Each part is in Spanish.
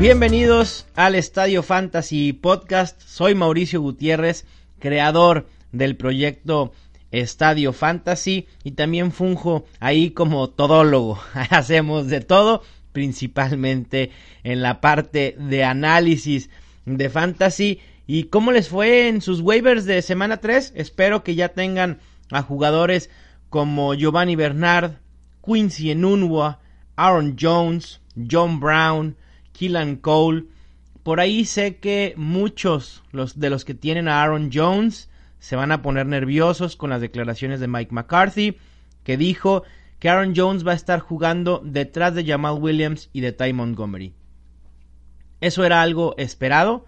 Bienvenidos al Estadio Fantasy Podcast. Soy Mauricio Gutiérrez, creador del proyecto Estadio Fantasy y también funjo ahí como todólogo. Hacemos de todo, principalmente en la parte de análisis de fantasy. ¿Y cómo les fue en sus waivers de semana 3? Espero que ya tengan a jugadores como Giovanni Bernard, Quincy Enunwa, Aaron Jones, John Brown, Killan Cole. Por ahí sé que muchos los, de los que tienen a Aaron Jones se van a poner nerviosos con las declaraciones de Mike McCarthy, que dijo que Aaron Jones va a estar jugando detrás de Jamal Williams y de Ty Montgomery. Eso era algo esperado.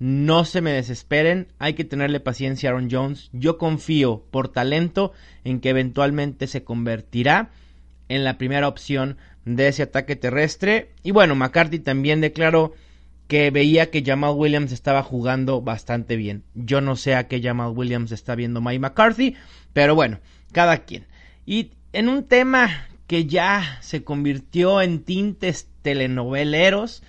No se me desesperen, hay que tenerle paciencia a Aaron Jones. Yo confío por talento en que eventualmente se convertirá en la primera opción de ese ataque terrestre. Y bueno, McCarthy también declaró que veía que Jamal Williams estaba jugando bastante bien. Yo no sé a qué Jamal Williams está viendo Mike McCarthy, pero bueno, cada quien. Y en un tema que ya se convirtió en tintes telenoveleros,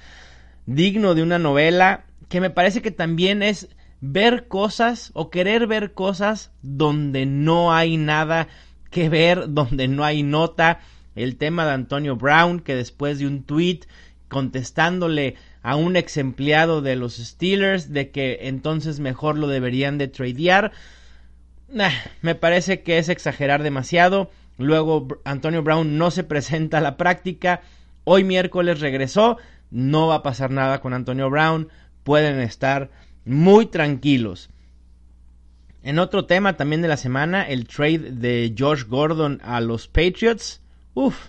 digno de una novela, que me parece que también es ver cosas o querer ver cosas donde no hay nada que ver, donde no hay nota, el tema de Antonio Brown, que después de un tweet contestándole a un ex empleado de los Steelers de que entonces mejor lo deberían de tradear, me parece que es exagerar demasiado. Luego Antonio Brown no se presenta a la práctica. Hoy miércoles regresó. No va a pasar nada con Antonio Brown. Pueden estar muy tranquilos. En otro tema también de la semana, el trade de Josh Gordon a los Patriots. Uf,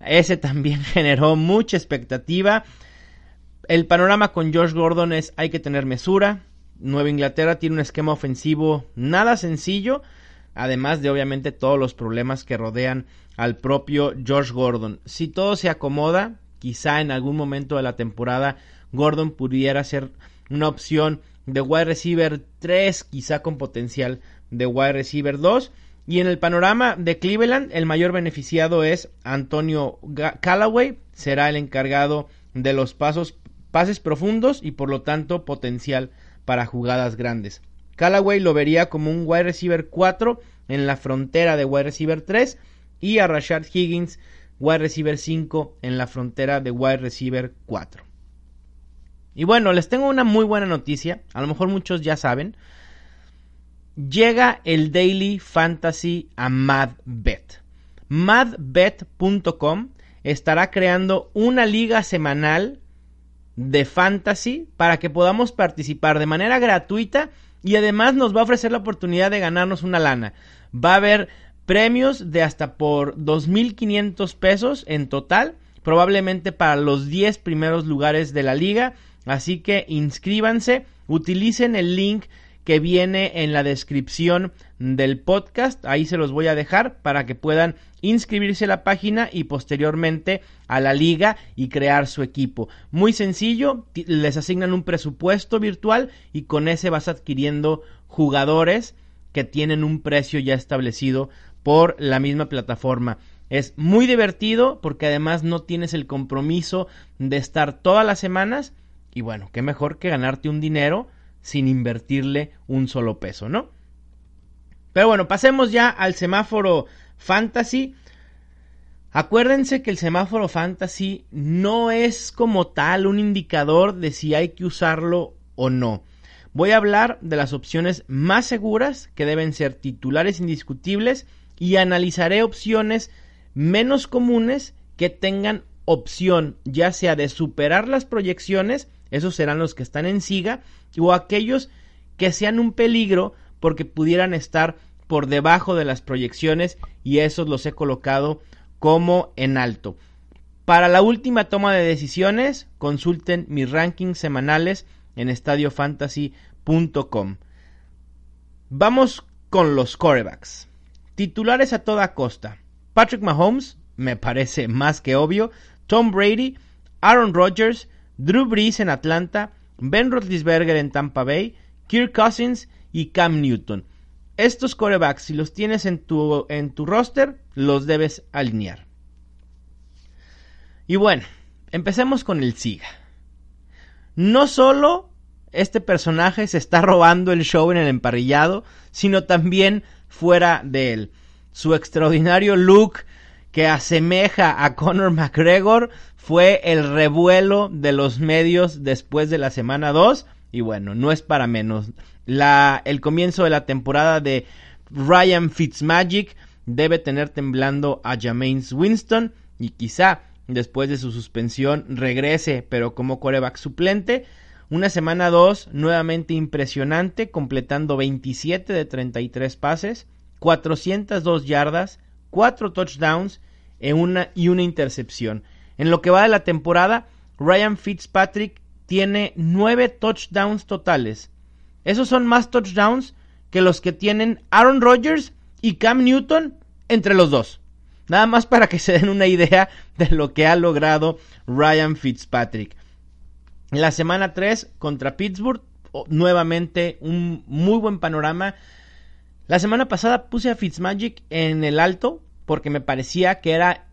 ese también generó mucha expectativa. El panorama con Josh Gordon es hay que tener mesura. Nueva Inglaterra tiene un esquema ofensivo nada sencillo, además de obviamente todos los problemas que rodean al propio Josh Gordon. Si todo se acomoda, quizá en algún momento de la temporada Gordon pudiera ser una opción de wide receiver 3, quizá con potencial de wide receiver 2 y en el panorama de Cleveland, el mayor beneficiado es Antonio Callaway, será el encargado de los pasos, pases profundos y por lo tanto potencial para jugadas grandes. Callaway lo vería como un wide receiver 4 en la frontera de wide receiver 3 y a Rashad Higgins wide receiver 5 en la frontera de wide receiver 4. Y bueno, les tengo una muy buena noticia, a lo mejor muchos ya saben, llega el Daily Fantasy a MadBet. MadBet.com estará creando una liga semanal de fantasy para que podamos participar de manera gratuita y además nos va a ofrecer la oportunidad de ganarnos una lana. Va a haber premios de hasta por 2.500 pesos en total, probablemente para los 10 primeros lugares de la liga. Así que inscríbanse, utilicen el link que viene en la descripción del podcast. Ahí se los voy a dejar para que puedan inscribirse a la página y posteriormente a la liga y crear su equipo. Muy sencillo, les asignan un presupuesto virtual y con ese vas adquiriendo jugadores que tienen un precio ya establecido por la misma plataforma. Es muy divertido porque además no tienes el compromiso de estar todas las semanas y bueno, qué mejor que ganarte un dinero sin invertirle un solo peso, ¿no? Pero bueno, pasemos ya al semáforo fantasy. Acuérdense que el semáforo fantasy no es como tal un indicador de si hay que usarlo o no. Voy a hablar de las opciones más seguras que deben ser titulares indiscutibles y analizaré opciones menos comunes que tengan opción ya sea de superar las proyecciones esos serán los que están en siga o aquellos que sean un peligro porque pudieran estar por debajo de las proyecciones y esos los he colocado como en alto. Para la última toma de decisiones, consulten mis rankings semanales en estadiofantasy.com. Vamos con los corebacks. Titulares a toda costa. Patrick Mahomes, me parece más que obvio. Tom Brady, Aaron Rodgers, Drew Brees en Atlanta, Ben Roethlisberger en Tampa Bay, Kirk Cousins y Cam Newton. Estos corebacks, si los tienes en tu, en tu roster, los debes alinear. Y bueno, empecemos con el SIGA. No solo este personaje se está robando el show en el emparrillado, sino también fuera de él. Su extraordinario look que asemeja a Conor McGregor fue el revuelo de los medios después de la semana 2 y bueno, no es para menos. La, el comienzo de la temporada de Ryan Fitzmagic debe tener temblando a Jameis Winston. Y quizá después de su suspensión regrese pero como coreback suplente. Una semana 2 nuevamente impresionante, completando 27 de 33 pases, 402 yardas, 4 touchdowns en una, y una intercepción. En lo que va de la temporada, Ryan Fitzpatrick tiene 9 touchdowns totales. Esos son más touchdowns que los que tienen Aaron Rodgers y Cam Newton entre los dos. Nada más para que se den una idea de lo que ha logrado Ryan Fitzpatrick. La semana 3 contra Pittsburgh, nuevamente un muy buen panorama. La semana pasada puse a Fitzmagic en el alto porque me parecía que era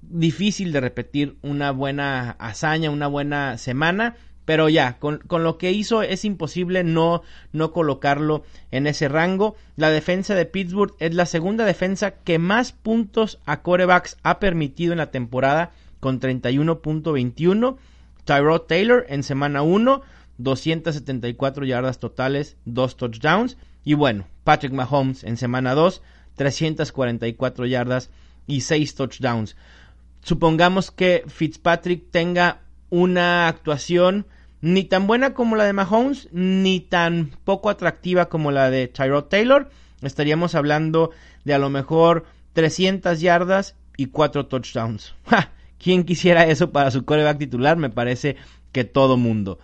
difícil de repetir una buena hazaña, una buena semana. Pero ya, con, con, lo que hizo es imposible no, no colocarlo en ese rango. La defensa de Pittsburgh es la segunda defensa que más puntos a corebacks ha permitido en la temporada con 31.21. Tyrod Taylor en semana 1, 274 yardas totales, 2 touchdowns. Y bueno, Patrick Mahomes en semana 2, 344 yardas y 6 touchdowns. Supongamos que Fitzpatrick tenga una actuación ni tan buena como la de Mahomes, ni tan poco atractiva como la de Tyrod Taylor. Estaríamos hablando de a lo mejor 300 yardas y 4 touchdowns. ¿Quién quisiera eso para su coreback titular? Me parece que todo mundo.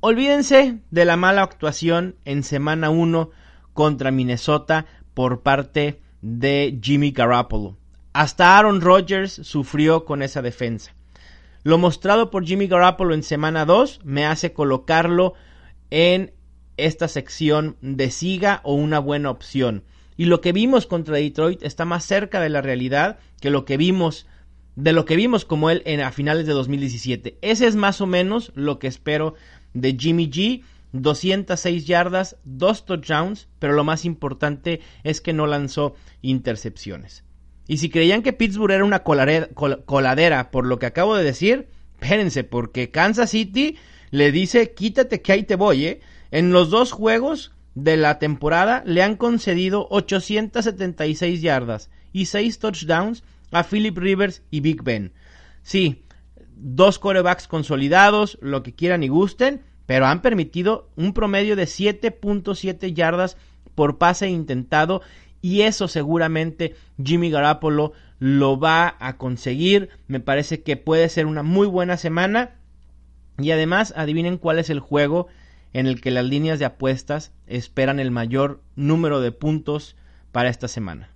Olvídense de la mala actuación en semana 1 contra Minnesota por parte de Jimmy Garoppolo. Hasta Aaron Rodgers sufrió con esa defensa. Lo mostrado por Jimmy Garoppolo en semana 2 me hace colocarlo en esta sección de siga o una buena opción. Y lo que vimos contra Detroit está más cerca de la realidad que lo que vimos de lo que vimos como él en, a finales de 2017. Ese es más o menos lo que espero de Jimmy G. 206 yardas, 2 touchdowns, pero lo más importante es que no lanzó intercepciones. Y si creían que Pittsburgh era una coladera por lo que acabo de decir, espérense, porque Kansas City le dice quítate que ahí te voy, ¿eh? En los dos juegos de la temporada le han concedido 876 yardas y 6 touchdowns a Philip Rivers y Big Ben. Sí, dos corebacks consolidados, lo que quieran y gusten, pero han permitido un promedio de 7.7 yardas por pase intentado y eso seguramente Jimmy Garoppolo lo va a conseguir. Me parece que puede ser una muy buena semana y además adivinen cuál es el juego en el que las líneas de apuestas esperan el mayor número de puntos para esta semana.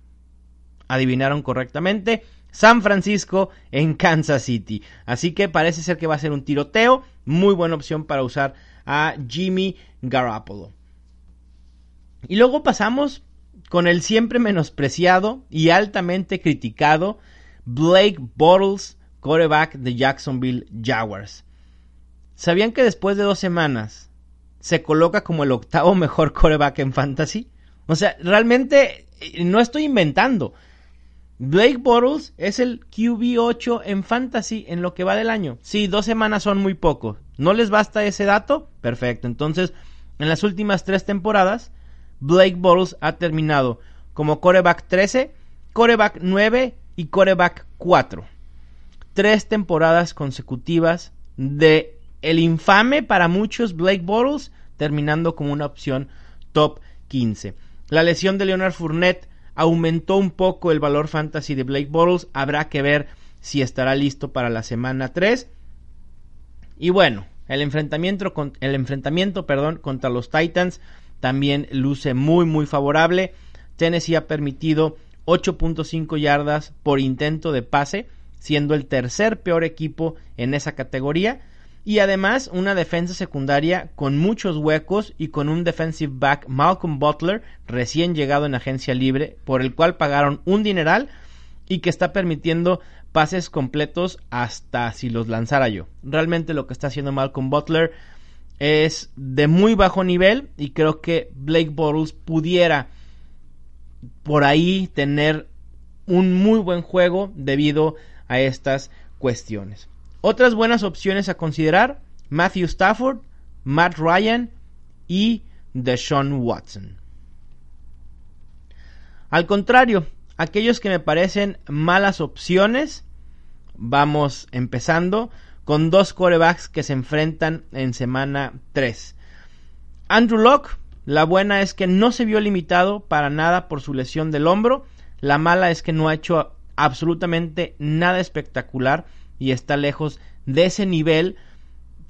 Adivinaron correctamente. San Francisco en Kansas City. Así que parece ser que va a ser un tiroteo. Muy buena opción para usar a Jimmy Garoppolo. Y luego pasamos con el siempre menospreciado y altamente criticado Blake Bottles, quarterback de Jacksonville Jaguars. ¿Sabían que después de dos semanas se coloca como el octavo mejor coreback en fantasy. O sea, realmente eh, no estoy inventando. Blake Bortles es el QB8 en fantasy en lo que va del año. Sí, dos semanas son muy poco. ¿No les basta ese dato? Perfecto. Entonces, en las últimas tres temporadas, Blake Bortles ha terminado como coreback 13, coreback 9 y coreback 4. Tres temporadas consecutivas de el infame para muchos Blake Bortles terminando como una opción top 15. La lesión de Leonard Fournette aumentó un poco el valor fantasy de Blake Bottles. Habrá que ver si estará listo para la semana 3. Y bueno, el enfrentamiento, el enfrentamiento perdón, contra los Titans también luce muy muy favorable. Tennessee ha permitido 8.5 yardas por intento de pase, siendo el tercer peor equipo en esa categoría. Y además una defensa secundaria con muchos huecos y con un defensive back Malcolm Butler recién llegado en agencia libre por el cual pagaron un dineral y que está permitiendo pases completos hasta si los lanzara yo. Realmente lo que está haciendo Malcolm Butler es de muy bajo nivel y creo que Blake Bortles pudiera por ahí tener un muy buen juego debido a estas cuestiones. Otras buenas opciones a considerar, Matthew Stafford, Matt Ryan y Deshaun Watson. Al contrario, aquellos que me parecen malas opciones, vamos empezando con dos corebacks que se enfrentan en semana 3. Andrew Locke, la buena es que no se vio limitado para nada por su lesión del hombro, la mala es que no ha hecho absolutamente nada espectacular y está lejos de ese nivel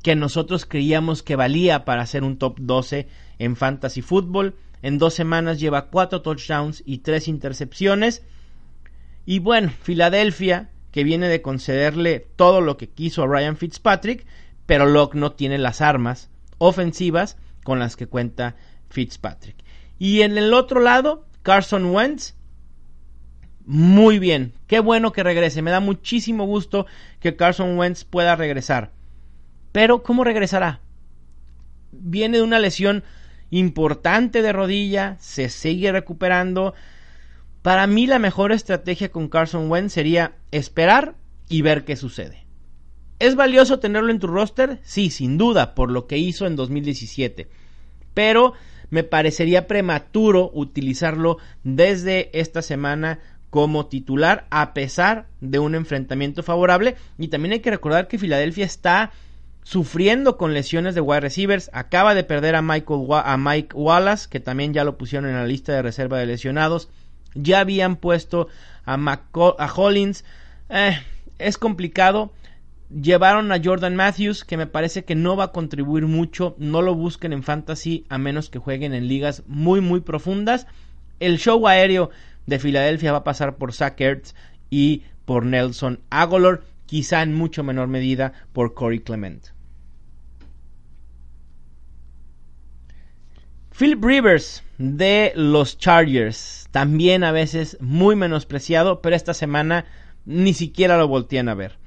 que nosotros creíamos que valía para ser un top 12 en fantasy football. En dos semanas lleva cuatro touchdowns y tres intercepciones. Y bueno, Filadelfia, que viene de concederle todo lo que quiso a Ryan Fitzpatrick, pero Locke no tiene las armas ofensivas con las que cuenta Fitzpatrick. Y en el otro lado, Carson Wentz, muy bien. Qué bueno que regrese. Me da muchísimo gusto que Carson Wentz pueda regresar. Pero, ¿cómo regresará? Viene de una lesión importante de rodilla, se sigue recuperando. Para mí la mejor estrategia con Carson Wentz sería esperar y ver qué sucede. ¿Es valioso tenerlo en tu roster? Sí, sin duda, por lo que hizo en 2017. Pero me parecería prematuro utilizarlo desde esta semana como titular a pesar de un enfrentamiento favorable. Y también hay que recordar que Filadelfia está sufriendo con lesiones de wide receivers. Acaba de perder a, Michael, a Mike Wallace, que también ya lo pusieron en la lista de reserva de lesionados. Ya habían puesto a, a Hollins. Eh, es complicado. Llevaron a Jordan Matthews, que me parece que no va a contribuir mucho. No lo busquen en fantasy a menos que jueguen en ligas muy, muy profundas. El show aéreo de Filadelfia va a pasar por Zach Ertz y por Nelson Agolor, quizá en mucho menor medida por Corey Clement. Philip Rivers de los Chargers, también a veces muy menospreciado, pero esta semana ni siquiera lo voltean a ver.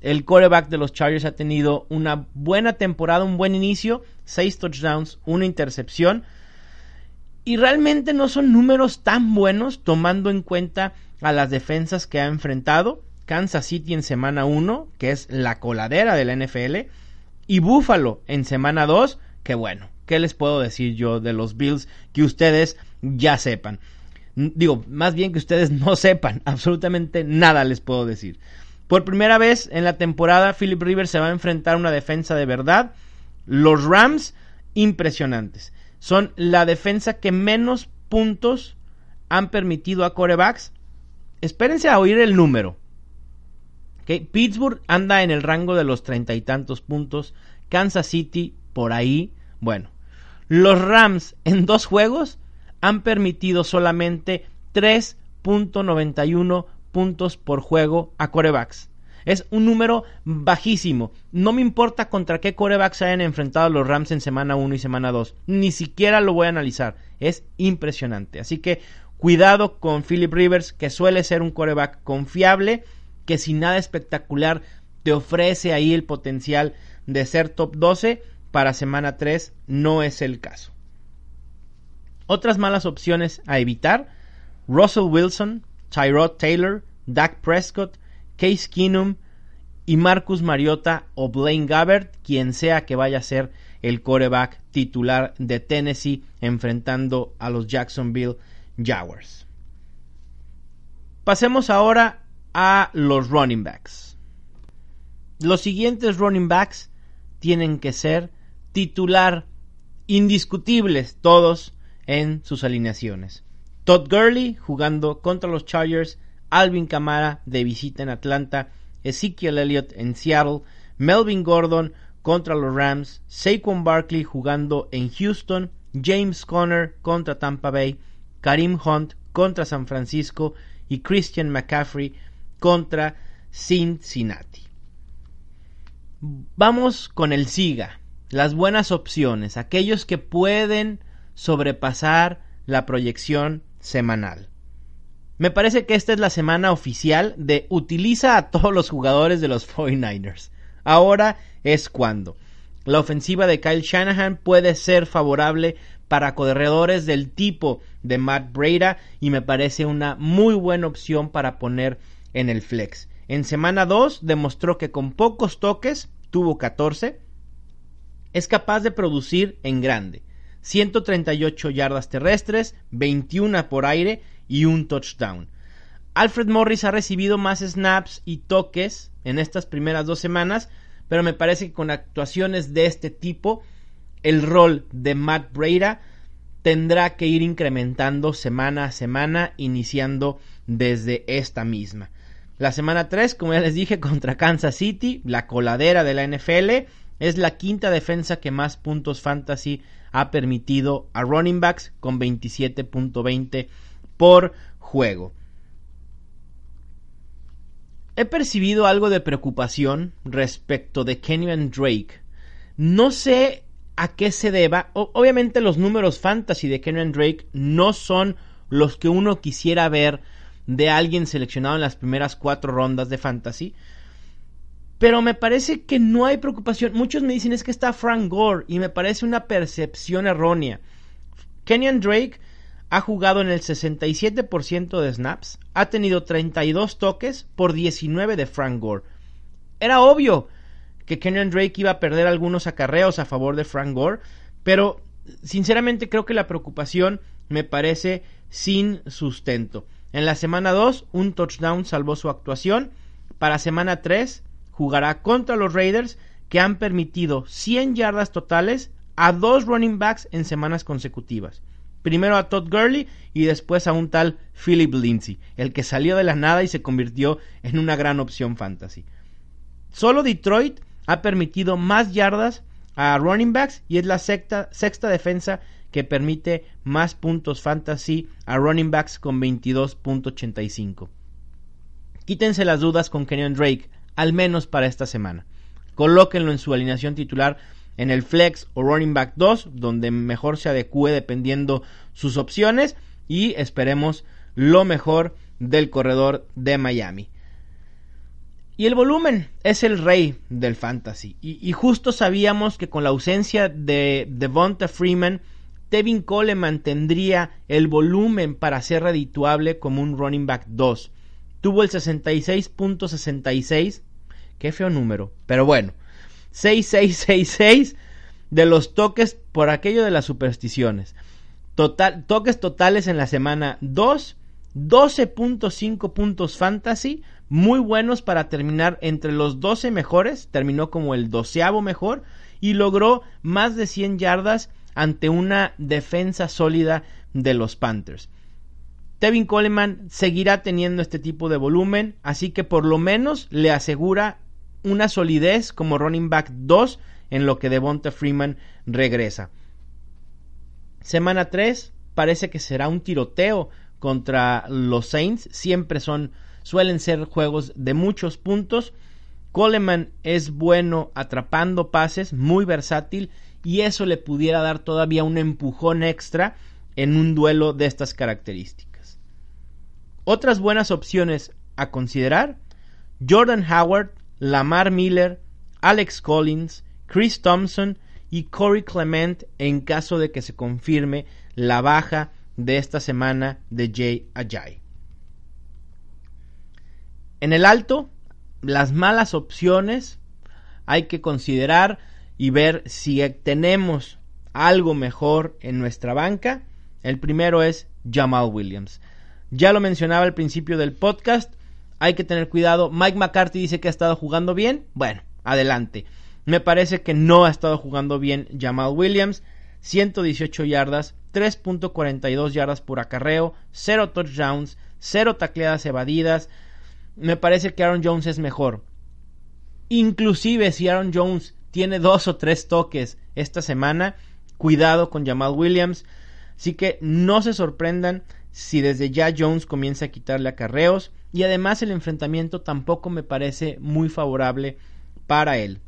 El quarterback de los Chargers ha tenido una buena temporada, un buen inicio, seis touchdowns, una intercepción, y realmente no son números tan buenos tomando en cuenta a las defensas que ha enfrentado. Kansas City en semana 1, que es la coladera de la NFL, y Buffalo en semana 2, que bueno, ¿qué les puedo decir yo de los Bills que ustedes ya sepan? Digo, más bien que ustedes no sepan, absolutamente nada les puedo decir. Por primera vez en la temporada, Philip Rivers se va a enfrentar a una defensa de verdad. Los Rams, impresionantes son la defensa que menos puntos han permitido a corebacks. Espérense a oír el número. Pittsburgh anda en el rango de los treinta y tantos puntos. Kansas City por ahí. Bueno, los Rams en dos juegos han permitido solamente 3.91 puntos por juego a corebacks. Es un número bajísimo. No me importa contra qué corebacks hayan enfrentado los Rams en semana 1 y semana 2. Ni siquiera lo voy a analizar. Es impresionante. Así que cuidado con Philip Rivers, que suele ser un coreback confiable, que sin nada espectacular te ofrece ahí el potencial de ser top 12. Para semana 3 no es el caso. Otras malas opciones a evitar. Russell Wilson, Tyrod Taylor, Dak Prescott, Case Keenum y Marcus Mariota o Blaine Gabbert, quien sea que vaya a ser el coreback titular de Tennessee enfrentando a los Jacksonville Jaguars. Pasemos ahora a los running backs. Los siguientes running backs tienen que ser titular indiscutibles todos en sus alineaciones. Todd Gurley jugando contra los Chargers, Alvin Kamara de visita en Atlanta, Ezekiel Elliott en Seattle, Melvin Gordon contra los Rams, Saquon Barkley jugando en Houston, James Conner contra Tampa Bay, Karim Hunt contra San Francisco y Christian McCaffrey contra Cincinnati. Vamos con el SIGA, las buenas opciones, aquellos que pueden sobrepasar la proyección semanal. Me parece que esta es la semana oficial de utiliza a todos los jugadores de los 49ers. Ahora es cuando. La ofensiva de Kyle Shanahan puede ser favorable para corredores del tipo de Matt Breda y me parece una muy buena opción para poner en el flex. En semana 2 demostró que con pocos toques, tuvo 14, es capaz de producir en grande. 138 yardas terrestres, 21 por aire y un touchdown. Alfred Morris ha recibido más snaps y toques en estas primeras dos semanas, pero me parece que con actuaciones de este tipo, el rol de Matt Breda tendrá que ir incrementando semana a semana, iniciando desde esta misma. La semana 3, como ya les dije, contra Kansas City, la coladera de la NFL, es la quinta defensa que más puntos fantasy ha permitido a running backs con 27.20 por juego. He percibido algo de preocupación respecto de Kenyon Drake. No sé a qué se deba. obviamente los números fantasy de Kenyon Drake no son los que uno quisiera ver de alguien seleccionado en las primeras cuatro rondas de fantasy. Pero me parece que no hay preocupación. Muchos me dicen es que está Frank Gore y me parece una percepción errónea. Kenyon Drake ha jugado en el 67% de snaps, ha tenido 32 toques por 19 de Frank Gore. Era obvio que Kenyon Drake iba a perder algunos acarreos a favor de Frank Gore, pero sinceramente creo que la preocupación me parece sin sustento. En la semana 2, un touchdown salvó su actuación. Para semana 3, jugará contra los Raiders que han permitido 100 yardas totales a dos running backs en semanas consecutivas. Primero a Todd Gurley y después a un tal Philip Lindsay, el que salió de la nada y se convirtió en una gran opción fantasy. Solo Detroit ha permitido más yardas a running backs y es la sexta, sexta defensa que permite más puntos fantasy a running backs con 22.85. Quítense las dudas con Kenyon Drake, al menos para esta semana. Colóquenlo en su alineación titular en el flex o running back 2, donde mejor se adecue dependiendo sus opciones y esperemos lo mejor del corredor de Miami. Y el volumen es el rey del fantasy. Y, justo sabíamos que con la ausencia de Devonta Freeman, Tevin Coleman tendría el volumen para ser redituable como un running back 2. Tuvo el 66.66 Qué feo número. Pero bueno. 6666 de los toques por aquello de las supersticiones. Total, toques totales en la semana 2. 12.5 puntos fantasy. Muy buenos para terminar entre los 12 mejores. Terminó como el doceavo mejor. Y logró más de 100 yardas ante una defensa sólida de los Panthers. Tevin Coleman seguirá teniendo este tipo de volumen, así que por lo menos le asegura una solidez como running back 2 en lo que Devonta Freeman regresa. Semana 3 parece que será un tiroteo contra los Saints. Siempre son, suelen ser juegos de muchos puntos. Coleman es bueno atrapando pases, muy versátil y eso le pudiera dar todavía un empujón extra en un duelo de estas características. Otras buenas opciones a considerar, Jordan Howard Lamar Miller, Alex Collins, Chris Thompson y Corey Clement en caso de que se confirme la baja de esta semana de Jay Ajay. En el alto, las malas opciones hay que considerar y ver si tenemos algo mejor en nuestra banca. El primero es Jamal Williams. Ya lo mencionaba al principio del podcast, hay que tener cuidado. Mike McCarthy dice que ha estado jugando bien. Bueno, adelante. Me parece que no ha estado jugando bien Jamal Williams. 118 yardas 3.42 yardas por acarreo, 0 touchdowns, 0 tacleadas evadidas. Me parece que Aaron Jones es mejor. Inclusive si Aaron Jones tiene dos o tres toques esta semana, cuidado con Jamal Williams. Así que no se sorprendan si desde ya Jones comienza a quitarle acarreos. Y además el enfrentamiento tampoco me parece muy favorable para él.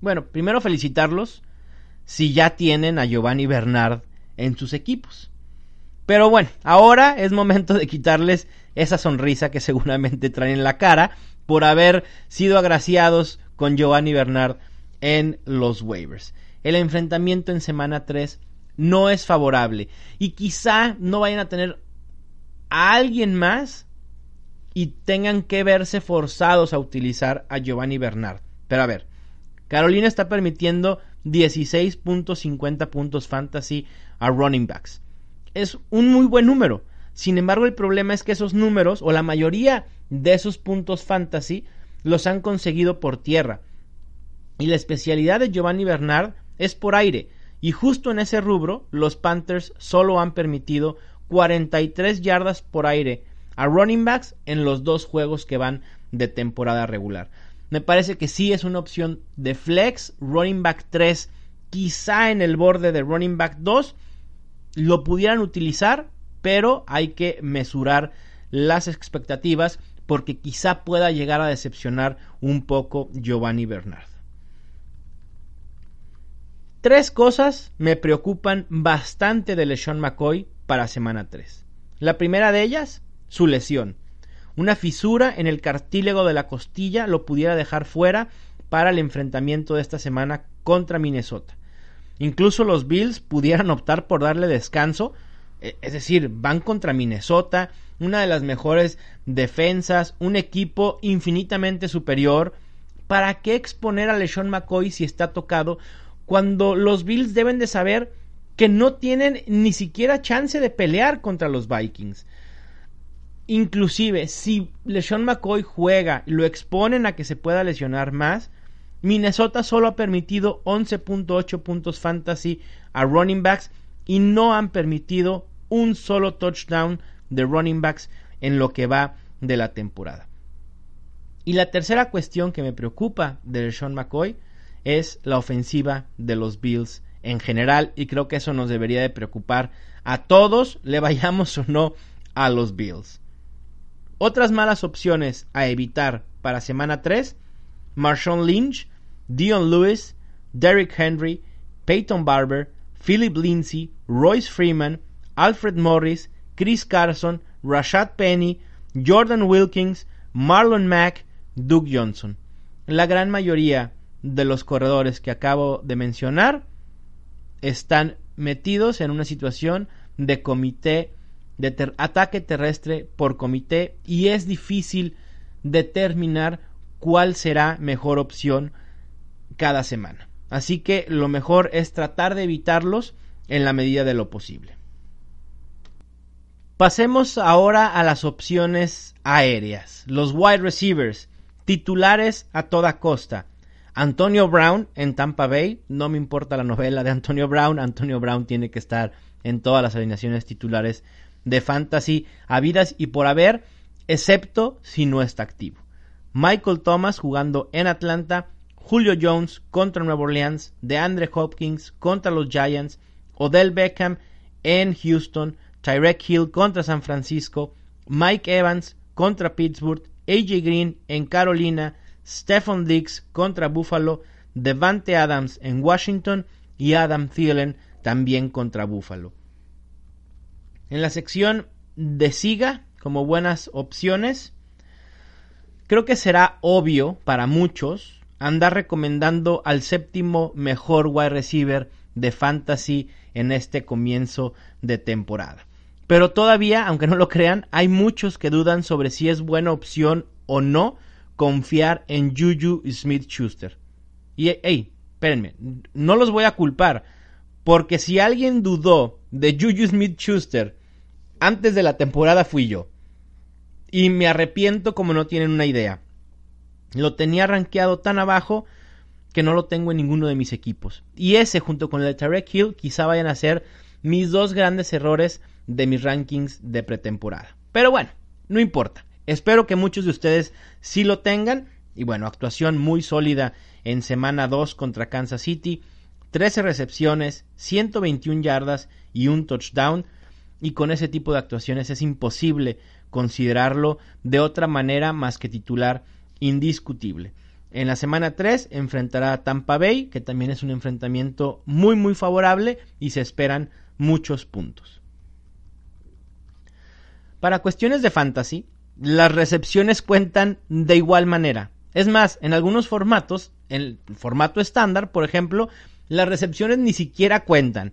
Bueno, primero felicitarlos si ya tienen a Giovanni Bernard en sus equipos. Pero bueno, ahora es momento de quitarles esa sonrisa que seguramente traen en la cara por haber sido agraciados con Giovanni Bernard en los waivers. El enfrentamiento en semana 3 no es favorable y quizá no vayan a tener a alguien más y tengan que verse forzados a utilizar a Giovanni Bernard. Pero a ver, Carolina está permitiendo 16.50 puntos fantasy a running backs. Es un muy buen número. Sin embargo, el problema es que esos números, o la mayoría de esos puntos fantasy, los han conseguido por tierra. Y la especialidad de Giovanni Bernard es por aire. Y justo en ese rubro, los Panthers solo han permitido 43 yardas por aire a running backs en los dos juegos que van de temporada regular. Me parece que sí es una opción de flex, running back 3, quizá en el borde de running back 2, lo pudieran utilizar, pero hay que mesurar las expectativas porque quizá pueda llegar a decepcionar un poco Giovanni Bernard. Tres cosas me preocupan bastante de LeSean McCoy para semana 3. La primera de ellas, su lesión. Una fisura en el cartílago de la costilla lo pudiera dejar fuera para el enfrentamiento de esta semana contra Minnesota. Incluso los Bills pudieran optar por darle descanso, e, es decir, van contra Minnesota, una de las mejores defensas, un equipo infinitamente superior. ¿Para qué exponer a LeSean McCoy si está tocado cuando los Bills deben de saber que no tienen ni siquiera chance de pelear contra los Vikings? Inclusive, si LeSean McCoy juega y lo exponen a que se pueda lesionar más, Minnesota solo ha permitido 11.8 puntos fantasy a running backs y no han permitido un solo touchdown de running backs en lo que va de la temporada. Y la tercera cuestión que me preocupa de Sean McCoy es la ofensiva de los Bills en general y creo que eso nos debería de preocupar a todos, le vayamos o no a los Bills. Otras malas opciones a evitar para semana 3, Marshawn Lynch, Dion Lewis, Derrick Henry, Peyton Barber, Philip Lindsay, Royce Freeman, Alfred Morris, Chris Carson, Rashad Penny, Jordan Wilkins, Marlon Mack, Doug Johnson. La gran mayoría de los corredores que acabo de mencionar están metidos en una situación de comité de ataque terrestre por comité y es difícil determinar cuál será mejor opción cada semana. Así que lo mejor es tratar de evitarlos en la medida de lo posible. Pasemos ahora a las opciones aéreas. Los wide receivers, titulares a toda costa. Antonio Brown en Tampa Bay, no me importa la novela de Antonio Brown, Antonio Brown tiene que estar en todas las alineaciones titulares de fantasy habidas y por haber, excepto si no está activo. Michael Thomas jugando en Atlanta, Julio Jones contra Nueva Orleans, DeAndre Hopkins contra los Giants, Odell Beckham en Houston, Tyrek Hill contra San Francisco, Mike Evans contra Pittsburgh, AJ Green en Carolina, Stephon Diggs contra Buffalo, Devante Adams en Washington y Adam Thielen también contra Buffalo. En la sección de Siga, como buenas opciones, creo que será obvio para muchos andar recomendando al séptimo mejor wide receiver de fantasy en este comienzo de temporada. Pero todavía, aunque no lo crean, hay muchos que dudan sobre si es buena opción o no confiar en Juju Smith Schuster. Y, hey, espérenme, no los voy a culpar, porque si alguien dudó de Juju Smith Schuster antes de la temporada fui yo. Y me arrepiento como no tienen una idea. Lo tenía rankeado tan abajo que no lo tengo en ninguno de mis equipos. Y ese, junto con el de Tarek Hill, quizá vayan a ser mis dos grandes errores de mis rankings de pretemporada. Pero bueno, no importa. Espero que muchos de ustedes sí lo tengan. Y bueno, actuación muy sólida en semana 2 contra Kansas City. 13 recepciones, 121 yardas y un touchdown. Y con ese tipo de actuaciones es imposible considerarlo de otra manera más que titular indiscutible. En la semana 3 enfrentará a Tampa Bay, que también es un enfrentamiento muy muy favorable y se esperan muchos puntos. Para cuestiones de fantasy, las recepciones cuentan de igual manera. Es más, en algunos formatos, en el formato estándar, por ejemplo, las recepciones ni siquiera cuentan.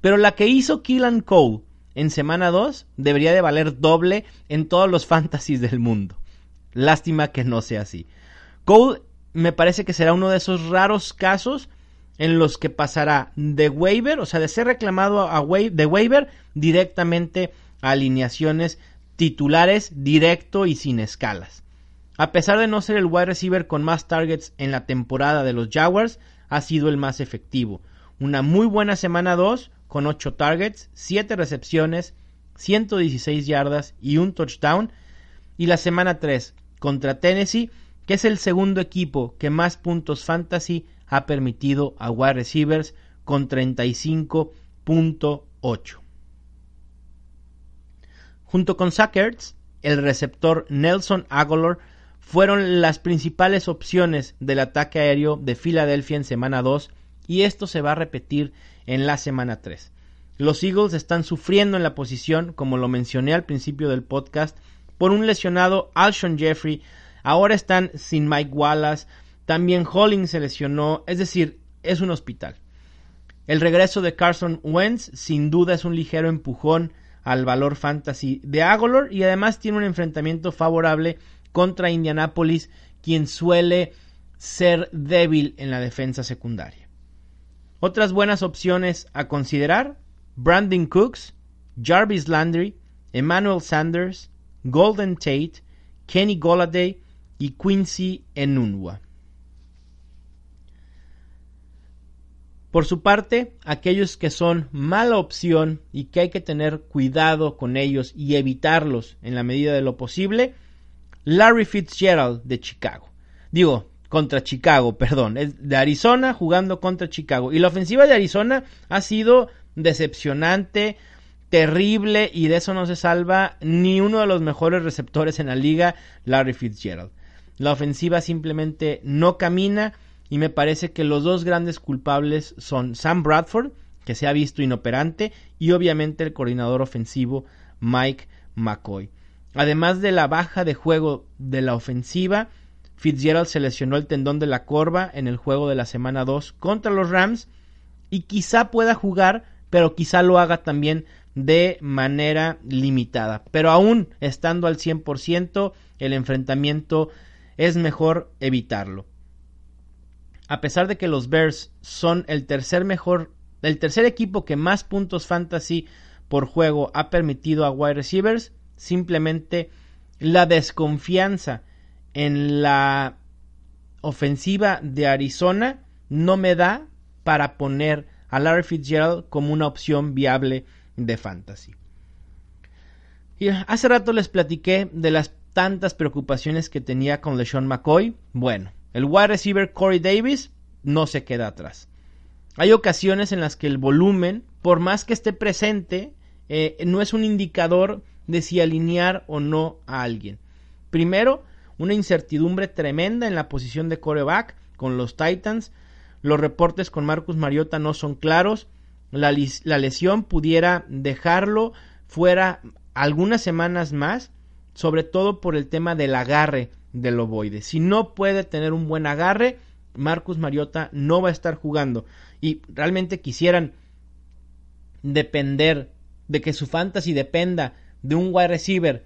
Pero la que hizo Killan Cole en semana 2 debería de valer doble en todos los fantasies del mundo. Lástima que no sea así. Cole me parece que será uno de esos raros casos en los que pasará de waiver, o sea, de ser reclamado a de waiver directamente a alineaciones titulares directo y sin escalas. A pesar de no ser el wide receiver con más targets en la temporada de los Jaguars, ha sido el más efectivo. Una muy buena semana 2 con 8 targets, 7 recepciones, 116 yardas y un touchdown. Y la semana 3 contra Tennessee, que es el segundo equipo que más puntos fantasy ha permitido a wide receivers con 35.8. Junto con Sackers, el receptor Nelson Aguilar fueron las principales opciones del ataque aéreo de Filadelfia en semana 2 y esto se va a repetir en la semana 3. Los Eagles están sufriendo en la posición, como lo mencioné al principio del podcast, por un lesionado Alshon Jeffrey. Ahora están sin Mike Wallace. También Hollings se lesionó. Es decir, es un hospital. El regreso de Carson Wentz sin duda es un ligero empujón al valor fantasy de Agolor y además tiene un enfrentamiento favorable contra Indianapolis, quien suele ser débil en la defensa secundaria. Otras buenas opciones a considerar, Brandon Cooks, Jarvis Landry, Emmanuel Sanders, Golden Tate, Kenny Golladay y Quincy Enunwa. Por su parte, aquellos que son mala opción y que hay que tener cuidado con ellos y evitarlos en la medida de lo posible, Larry Fitzgerald de Chicago. Digo, contra Chicago, perdón, es de Arizona jugando contra Chicago. Y la ofensiva de Arizona ha sido decepcionante, terrible y de eso no se salva ni uno de los mejores receptores en la liga, Larry Fitzgerald. La ofensiva simplemente no camina y me parece que los dos grandes culpables son Sam Bradford, que se ha visto inoperante, y obviamente el coordinador ofensivo Mike McCoy. Además de la baja de juego de la ofensiva, Fitzgerald se lesionó el tendón de la corva en el juego de la semana 2 contra los Rams y quizá pueda jugar, pero quizá lo haga también de manera limitada. Pero aún estando al 100%, el enfrentamiento es mejor evitarlo. A pesar de que los Bears son el tercer mejor, el tercer equipo que más puntos fantasy por juego ha permitido a wide receivers, simplemente la desconfianza en la ofensiva de Arizona no me da para poner a Larry Fitzgerald como una opción viable de fantasy. Hace rato les platiqué de las tantas preocupaciones que tenía con LeSean McCoy. Bueno, el wide receiver Corey Davis no se queda atrás. Hay ocasiones en las que el volumen, por más que esté presente, eh, no es un indicador de si alinear o no a alguien. Primero, una incertidumbre tremenda en la posición de coreback con los Titans. Los reportes con Marcus Mariota no son claros. La, la lesión pudiera dejarlo fuera algunas semanas más, sobre todo por el tema del agarre del ovoide. Si no puede tener un buen agarre, Marcus Mariota no va a estar jugando. Y realmente quisieran depender de que su fantasy dependa de un wide receiver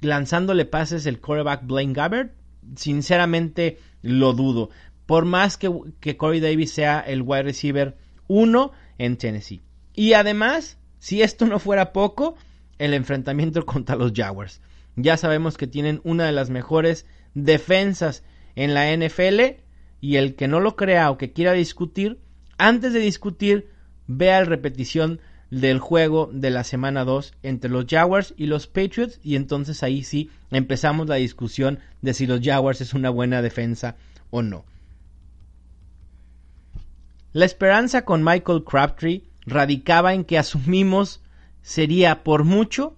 lanzándole pases el quarterback Blaine Gabbert, sinceramente lo dudo. Por más que, que Corey Davis sea el wide receiver 1 en Tennessee. Y además, si esto no fuera poco, el enfrentamiento contra los Jaguars. Ya sabemos que tienen una de las mejores defensas en la NFL y el que no lo crea o que quiera discutir, antes de discutir, vea la repetición del juego de la semana 2 entre los Jaguars y los Patriots y entonces ahí sí empezamos la discusión de si los Jaguars es una buena defensa o no. La esperanza con Michael Crabtree radicaba en que asumimos sería por mucho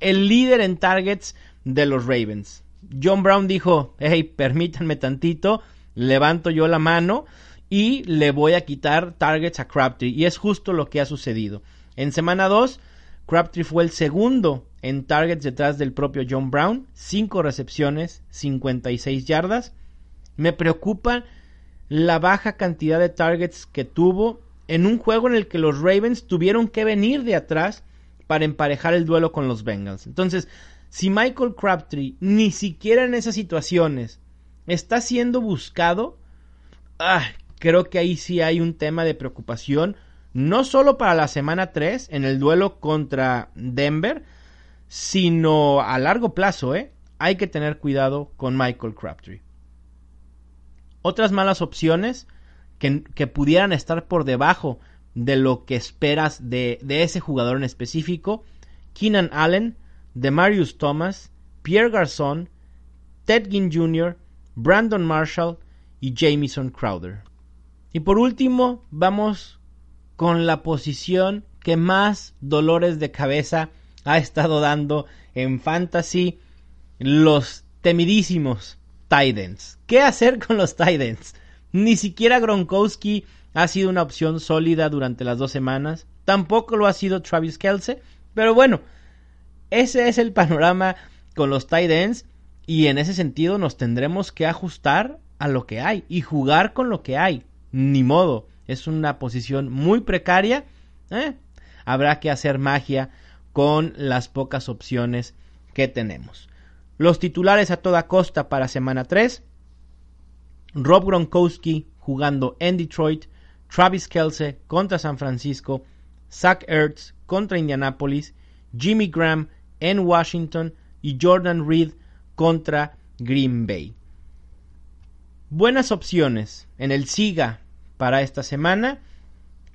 el líder en targets de los Ravens. John Brown dijo, hey, permítanme tantito, levanto yo la mano y le voy a quitar targets a Crabtree. Y es justo lo que ha sucedido. En semana 2, Crabtree fue el segundo en targets detrás del propio John Brown, 5 recepciones, 56 yardas. Me preocupa la baja cantidad de targets que tuvo en un juego en el que los Ravens tuvieron que venir de atrás para emparejar el duelo con los Bengals. Entonces, si Michael Crabtree ni siquiera en esas situaciones está siendo buscado, ah, creo que ahí sí hay un tema de preocupación no solo para la semana 3 en el duelo contra Denver, sino a largo plazo, ¿eh? Hay que tener cuidado con Michael Crabtree. Otras malas opciones que, que pudieran estar por debajo de lo que esperas de, de ese jugador en específico, Keenan Allen, Demarius Thomas, Pierre Garçon, Ted Ginn Jr., Brandon Marshall y Jamison Crowder. Y por último, vamos con la posición que más dolores de cabeza ha estado dando en Fantasy los temidísimos Titans. ¿Qué hacer con los Titans? Ni siquiera Gronkowski ha sido una opción sólida durante las dos semanas. Tampoco lo ha sido Travis Kelce. Pero bueno, ese es el panorama con los Titans. Y en ese sentido nos tendremos que ajustar a lo que hay y jugar con lo que hay. Ni modo. Es una posición muy precaria. ¿eh? Habrá que hacer magia con las pocas opciones que tenemos. Los titulares a toda costa para semana 3. Rob Gronkowski jugando en Detroit. Travis Kelce contra San Francisco. Zach Ertz contra Indianapolis. Jimmy Graham en Washington. Y Jordan Reed contra Green Bay. Buenas opciones en el SIGA para esta semana.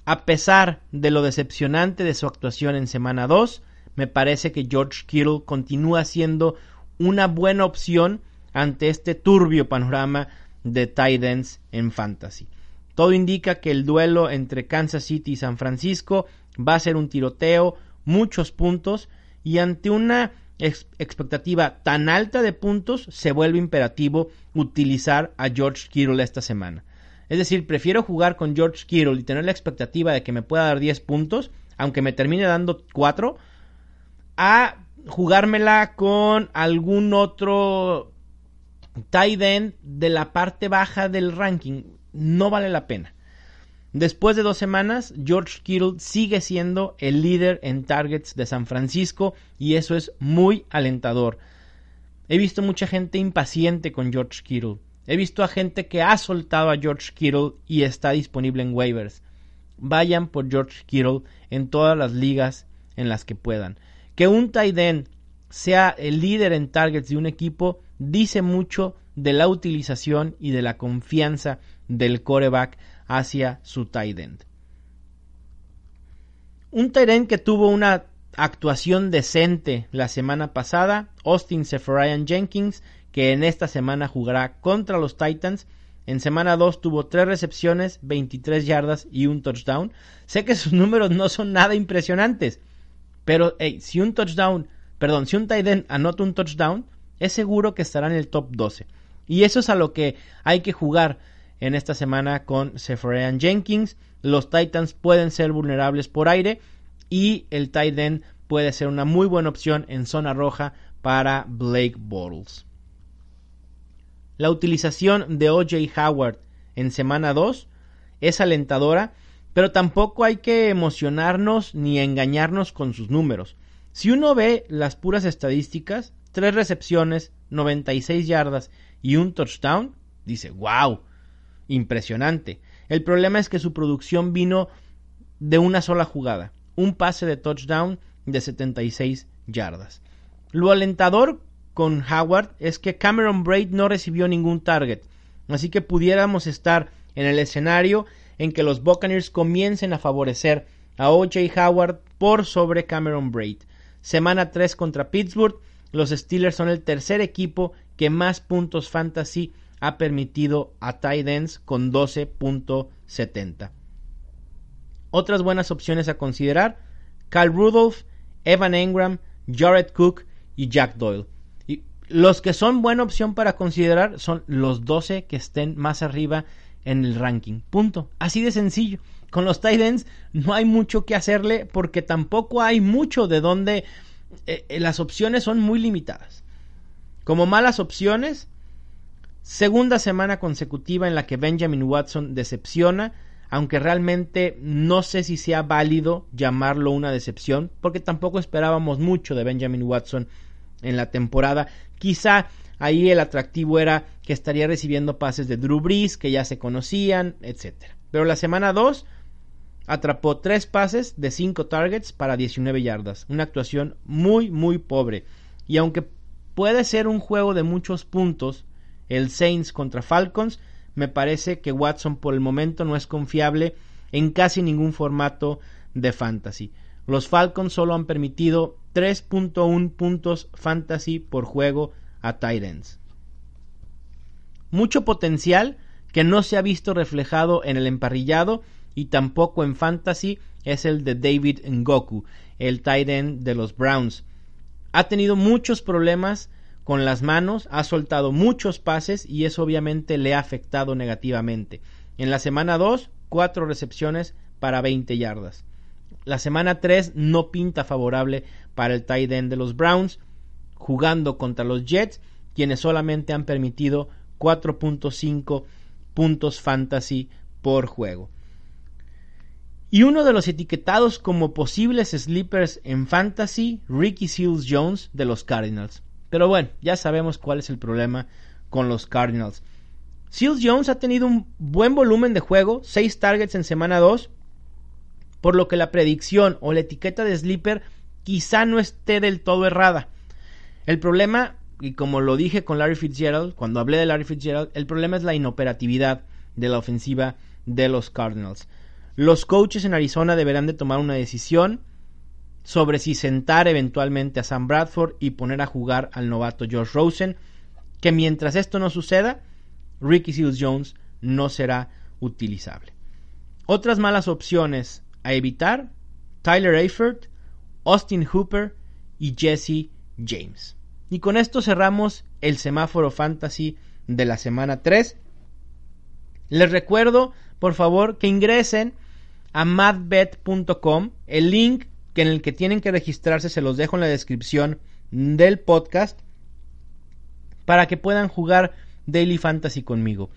A pesar de lo decepcionante de su actuación en semana 2, me parece que George Kittle continúa siendo una buena opción ante este turbio panorama de tight en fantasy. Todo indica que el duelo entre Kansas City y San Francisco va a ser un tiroteo, muchos puntos y ante una expectativa tan alta de puntos se vuelve imperativo utilizar a George Kittle esta semana. Es decir, prefiero jugar con George Kittle y tener la expectativa de que me pueda dar 10 puntos, aunque me termine dando 4, a jugármela con algún otro tight de la parte baja del ranking. No vale la pena. Después de dos semanas, George Kittle sigue siendo el líder en targets de San Francisco y eso es muy alentador. He visto mucha gente impaciente con George Kittle. He visto a gente que ha soltado a George Kittle y está disponible en waivers. Vayan por George Kittle en todas las ligas en las que puedan. Que un tight sea el líder en targets de un equipo dice mucho de la utilización y de la confianza del coreback hacia su tight end. Un tight end que tuvo una actuación decente la semana pasada, Austin Seferian Jenkins, que en esta semana jugará contra los Titans. En semana 2 tuvo 3 recepciones, 23 yardas y un touchdown. Sé que sus números no son nada impresionantes, pero si un touchdown, perdón, si un tight end anota un touchdown, es seguro que estará en el top 12. Y eso es a lo que hay que jugar en esta semana con Sephorean Jenkins. Los Titans pueden ser vulnerables por aire y el tight end puede ser una muy buena opción en zona roja para Blake Bortles. La utilización de OJ Howard en semana 2 es alentadora, pero tampoco hay que emocionarnos ni engañarnos con sus números. Si uno ve las puras estadísticas, tres recepciones, 96 yardas y un touchdown, dice, wow, impresionante. El problema es que su producción vino de una sola jugada, un pase de touchdown de 76 yardas. Lo alentador con Howard es que Cameron Braid no recibió ningún target. Así que pudiéramos estar en el escenario en que los Buccaneers comiencen a favorecer a OJ Howard por sobre Cameron Braid. Semana 3 contra Pittsburgh, los Steelers son el tercer equipo que más puntos fantasy ha permitido a tight con 12.70. Otras buenas opciones a considerar, Kyle Rudolph, Evan Engram, Jared Cook y Jack Doyle. Y los que son buena opción para considerar son los 12 que estén más arriba en el ranking. Punto. Así de sencillo. Con los tight no hay mucho que hacerle porque tampoco hay mucho de donde eh, eh, las opciones son muy limitadas. Como malas opciones, segunda semana consecutiva en la que Benjamin Watson decepciona, aunque realmente no sé si sea válido llamarlo una decepción, porque tampoco esperábamos mucho de Benjamin Watson en la temporada. Quizá ahí el atractivo era que estaría recibiendo pases de Drew Brees, que ya se conocían, etc. Pero la semana 2 atrapó tres pases de 5 targets para 19 yardas. Una actuación muy, muy pobre. Y aunque puede ser un juego de muchos puntos, el Saints contra Falcons, me parece que Watson por el momento no es confiable en casi ningún formato de fantasy. Los Falcons solo han permitido 3.1 puntos fantasy por juego a Titans. Mucho potencial que no se ha visto reflejado en el emparrillado y tampoco en fantasy es el de David Ngoku, el tight end de los Browns. Ha tenido muchos problemas con las manos, ha soltado muchos pases y eso obviamente le ha afectado negativamente. En la semana 2, 4 recepciones para 20 yardas. La semana 3 no pinta favorable para el tight end de los Browns, jugando contra los Jets, quienes solamente han permitido 4.5 puntos fantasy por juego. Y uno de los etiquetados como posibles sleepers en fantasy, Ricky Seals Jones de los Cardinals. Pero bueno, ya sabemos cuál es el problema con los Cardinals. Seals Jones ha tenido un buen volumen de juego, 6 targets en semana 2, por lo que la predicción o la etiqueta de sleeper quizá no esté del todo errada. El problema, y como lo dije con Larry Fitzgerald, cuando hablé de Larry Fitzgerald, el problema es la inoperatividad de la ofensiva de los Cardinals. Los coaches en Arizona deberán de tomar una decisión sobre si sentar eventualmente a Sam Bradford y poner a jugar al novato George Rosen, que mientras esto no suceda, Ricky Seals Jones no será utilizable. Otras malas opciones a evitar, Tyler Eifert, Austin Hooper y Jesse James. Y con esto cerramos el semáforo fantasy de la semana 3. Les recuerdo, por favor, que ingresen a madbet.com. El link que en el que tienen que registrarse se los dejo en la descripción del podcast para que puedan jugar Daily Fantasy conmigo.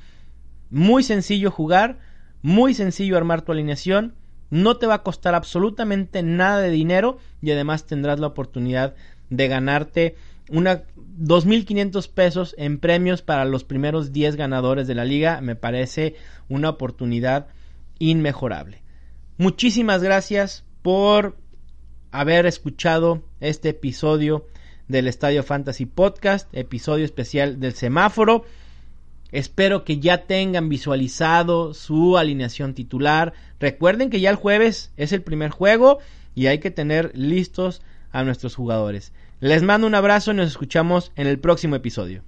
Muy sencillo jugar, muy sencillo armar tu alineación, no te va a costar absolutamente nada de dinero y además tendrás la oportunidad de ganarte una 2.500 pesos en premios para los primeros 10 ganadores de la liga. Me parece una oportunidad inmejorable. Muchísimas gracias por haber escuchado este episodio del Estadio Fantasy Podcast, episodio especial del semáforo. Espero que ya tengan visualizado su alineación titular. Recuerden que ya el jueves es el primer juego y hay que tener listos a nuestros jugadores. Les mando un abrazo y nos escuchamos en el próximo episodio.